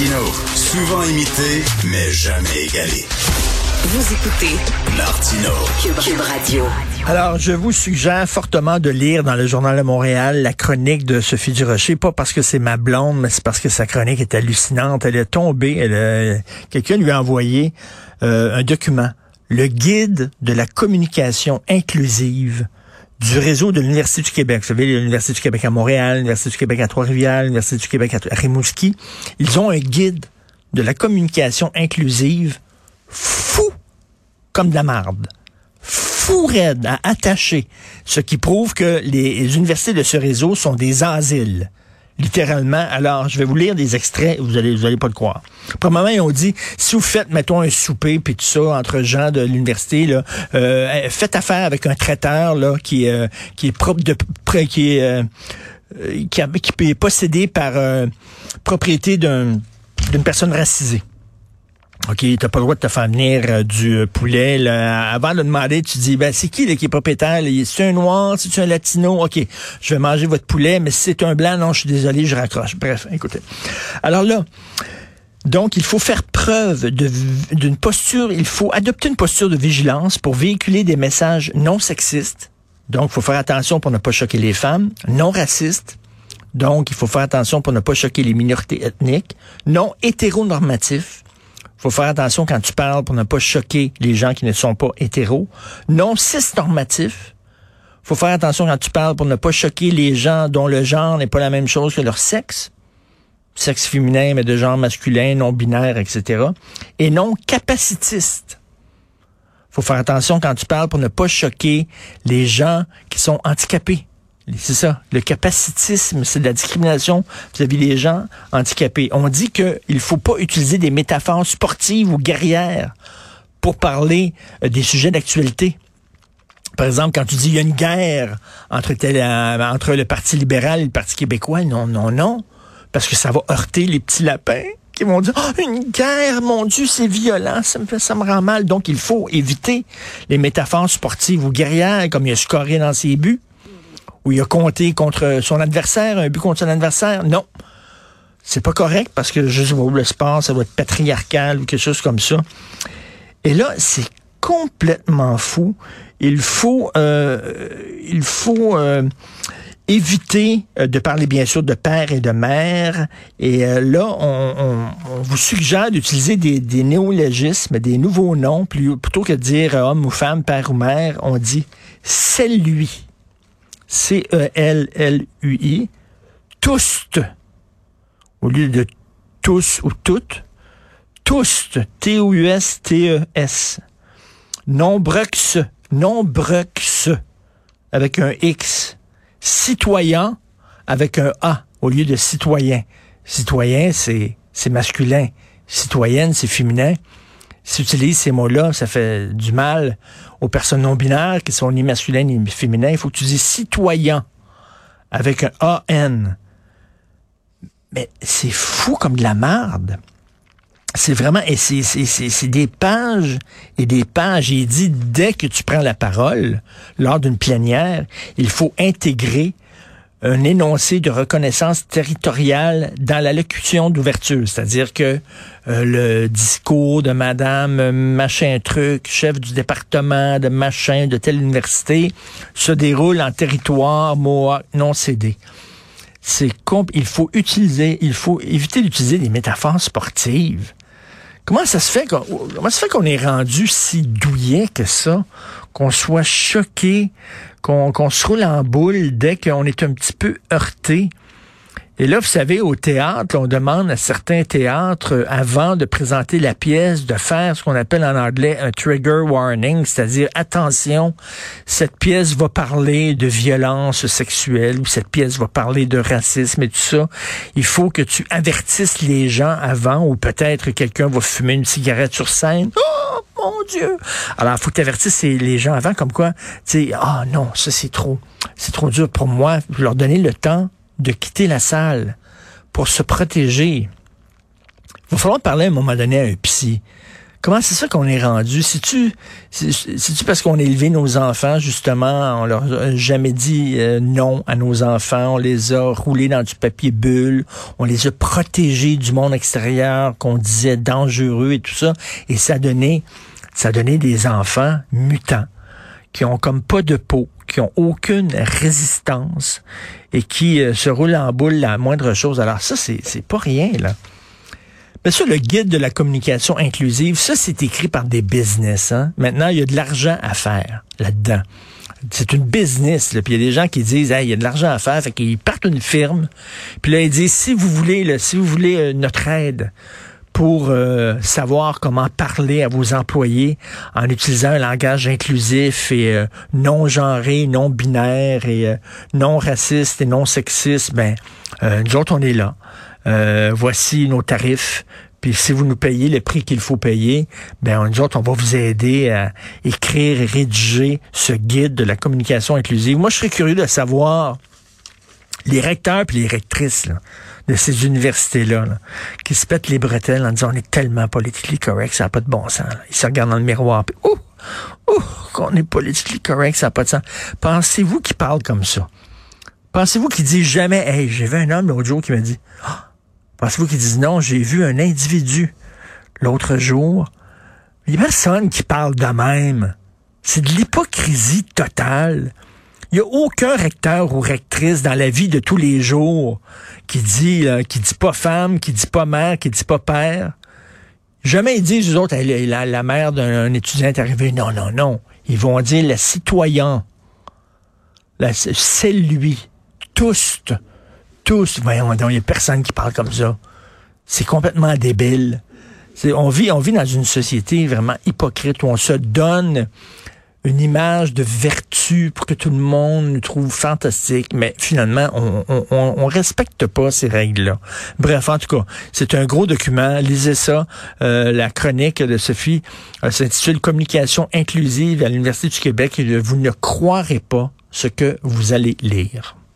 Martino, souvent imité, mais jamais égalé. Vous écoutez Martino, Cube, Cube Radio. Alors, je vous suggère fortement de lire dans le Journal de Montréal la chronique de Sophie Durocher, pas parce que c'est ma blonde, mais c'est parce que sa chronique est hallucinante. Elle est tombée, elle a- quelqu'un lui a envoyé euh, un document, le guide de la communication inclusive du réseau de l'Université du Québec. Vous savez, l'Université du Québec à Montréal, l'Université du Québec à Trois-Rivières, l'Université du Québec à Rimouski. Ils ont un guide de la communication inclusive fou comme de la marde fou raide à attacher, ce qui prouve que les universités de ce réseau sont des asiles. Littéralement. Alors, je vais vous lire des extraits, vous allez, vous allez pas le croire. Premièrement, ils ont dit, si vous faites, mettons, un souper, puis tout ça, entre gens de l'université, là, euh, faites affaire avec un traiteur, là, qui, euh, qui est propre de, qui est, euh, qui, est possédé par euh, propriété d'un, d'une personne racisée. OK, t'as pas le droit de te faire venir euh, du euh, poulet. là. Avant de demander, tu dis, ben c'est qui là, qui est propriétaire? C'est un noir, c'est un latino? OK, je vais manger votre poulet, mais si c'est un blanc, non, je suis désolé, je raccroche. Bref, écoutez. Alors là, donc, il faut faire preuve d'une posture, il faut adopter une posture de vigilance pour véhiculer des messages non sexistes. Donc, il faut faire attention pour ne pas choquer les femmes, non racistes. Donc, il faut faire attention pour ne pas choquer les minorités ethniques, non hétéronormatifs faut faire attention quand tu parles pour ne pas choquer les gens qui ne sont pas hétéros. Non cisnormatif. faut faire attention quand tu parles pour ne pas choquer les gens dont le genre n'est pas la même chose que leur sexe. Sexe féminin, mais de genre masculin, non binaire, etc. Et non capacitiste. faut faire attention quand tu parles pour ne pas choquer les gens qui sont handicapés. C'est ça. Le capacitisme, c'est de la discrimination vis-à-vis des gens handicapés. On dit qu'il faut pas utiliser des métaphores sportives ou guerrières pour parler euh, des sujets d'actualité. Par exemple, quand tu dis il y a une guerre euh, entre le Parti libéral et le Parti québécois, non, non, non, parce que ça va heurter les petits lapins qui vont dire oh, une guerre, mon Dieu, c'est violent, ça me fait, ça me rend mal. Donc il faut éviter les métaphores sportives ou guerrières, comme il a scoré dans ses buts où il a compté contre son adversaire, un but contre son adversaire. Non. C'est pas correct parce que je sais pas, le sport, ça doit être patriarcal ou quelque chose comme ça. Et là, c'est complètement fou. Il faut, euh, il faut euh, éviter euh, de parler bien sûr de père et de mère. Et là, on, vous suggère d'utiliser des, des néologismes, des nouveaux noms, plutôt que de dire homme ou femme, père ou mère, on dit c'est lui. C-E-L-L-U-I, tous, au lieu de tous ou toutes, tous, T-O-U-S-T-E-S. Nombreux, nombreux, avec un X. Citoyen, avec un A, au lieu de citoyen. Citoyen, c'est, c'est masculin. Citoyenne, c'est féminin. Si tu utilises ces mots-là, ça fait du mal aux personnes non binaires qui sont ni masculines ni féminins. Il faut que tu dises citoyen avec un A-N. Mais c'est fou comme de la marde. C'est vraiment, et c'est des pages et des pages. Il dit, dès que tu prends la parole, lors d'une plénière, il faut intégrer un énoncé de reconnaissance territoriale dans la locution d'ouverture. C'est-à-dire que euh, le discours de madame euh, machin truc, chef du département de machin de telle université, se déroule en territoire Mohawk non cédé. C'est il faut utiliser, il faut éviter d'utiliser des métaphores sportives. Comment ça se fait qu'on, est rendu si douillet que ça, qu'on soit choqué, qu'on qu'on se roule en boule dès qu'on est un petit peu heurté? Et là, vous savez, au théâtre, on demande à certains théâtres, euh, avant de présenter la pièce, de faire ce qu'on appelle en anglais un trigger warning, c'est-à-dire, attention, cette pièce va parler de violence sexuelle ou cette pièce va parler de racisme et tout ça. Il faut que tu avertisses les gens avant ou peut-être quelqu'un va fumer une cigarette sur scène. Oh, mon Dieu! Alors, il faut que tu avertisses les gens avant, comme quoi, tu sais, ah non, ça c'est trop, c'est trop dur pour moi. Leur donner le temps de quitter la salle pour se protéger. Il va falloir parler à un moment donné à un psy. Comment c'est ça qu'on est rendu? Si-tu, si-tu parce qu'on a élevé nos enfants, justement, on leur a jamais dit euh, non à nos enfants, on les a roulés dans du papier bulle, on les a protégés du monde extérieur qu'on disait dangereux et tout ça, et ça donné, ça a donné des enfants mutants qui ont comme pas de peau, qui ont aucune résistance et qui euh, se roulent en boule la moindre chose. Alors ça, c'est, pas rien, là. Mais ça, le guide de la communication inclusive, ça, c'est écrit par des business. Hein? Maintenant, il y a de l'argent à faire là-dedans. C'est une business. Là. Puis il y a des gens qui disent, hey, il y a de l'argent à faire, fait qu'ils partent une firme. Puis là, ils disent, si vous voulez, là, si vous voulez euh, notre aide pour euh, savoir comment parler à vos employés en utilisant un langage inclusif et euh, non genré, non binaire et non raciste et non sexiste, ben nous autres on est là. Euh, voici nos tarifs. Puis si vous nous payez le prix qu'il faut payer, ben nous autres, on va vous aider à écrire et rédiger ce guide de la communication inclusive. Moi, je serais curieux de savoir les recteurs puis les rectrices de ces universités-là qui se pètent les bretelles en disant on est tellement politiquement correct, ça n'a pas de bon sens. Ils se regardent dans le miroir puis ouh, ouh, qu'on est politiquement correct, ça n'a pas de sens. Pensez-vous qu'ils parlent comme ça? Pensez-vous qu'ils disent jamais, hey, j'ai vu un homme l'autre jour qui m'a dit, ah, Pensez-vous qu'ils disent non, j'ai vu un individu l'autre jour? Il y a personne qui parle de même. C'est de l'hypocrisie totale. Il n'y a aucun recteur ou rectrice dans la vie de tous les jours qui dit, qui dit pas femme, qui dit pas mère, qui dit pas père. Jamais ils disent, aux autres, la, la mère d'un étudiant est arrivée. Non, non, non. Ils vont dire le citoyen. C'est lui. Tous tous, voyons il n'y a personne qui parle comme ça. C'est complètement débile. On vit, on vit dans une société vraiment hypocrite où on se donne une image de vertu pour que tout le monde nous trouve fantastique, mais finalement, on, on, respecte pas ces règles-là. Bref, en tout cas, c'est un gros document. Lisez ça. Euh, la chronique de Sophie euh, s'intitule Communication inclusive à l'Université du Québec. Vous ne croirez pas ce que vous allez lire.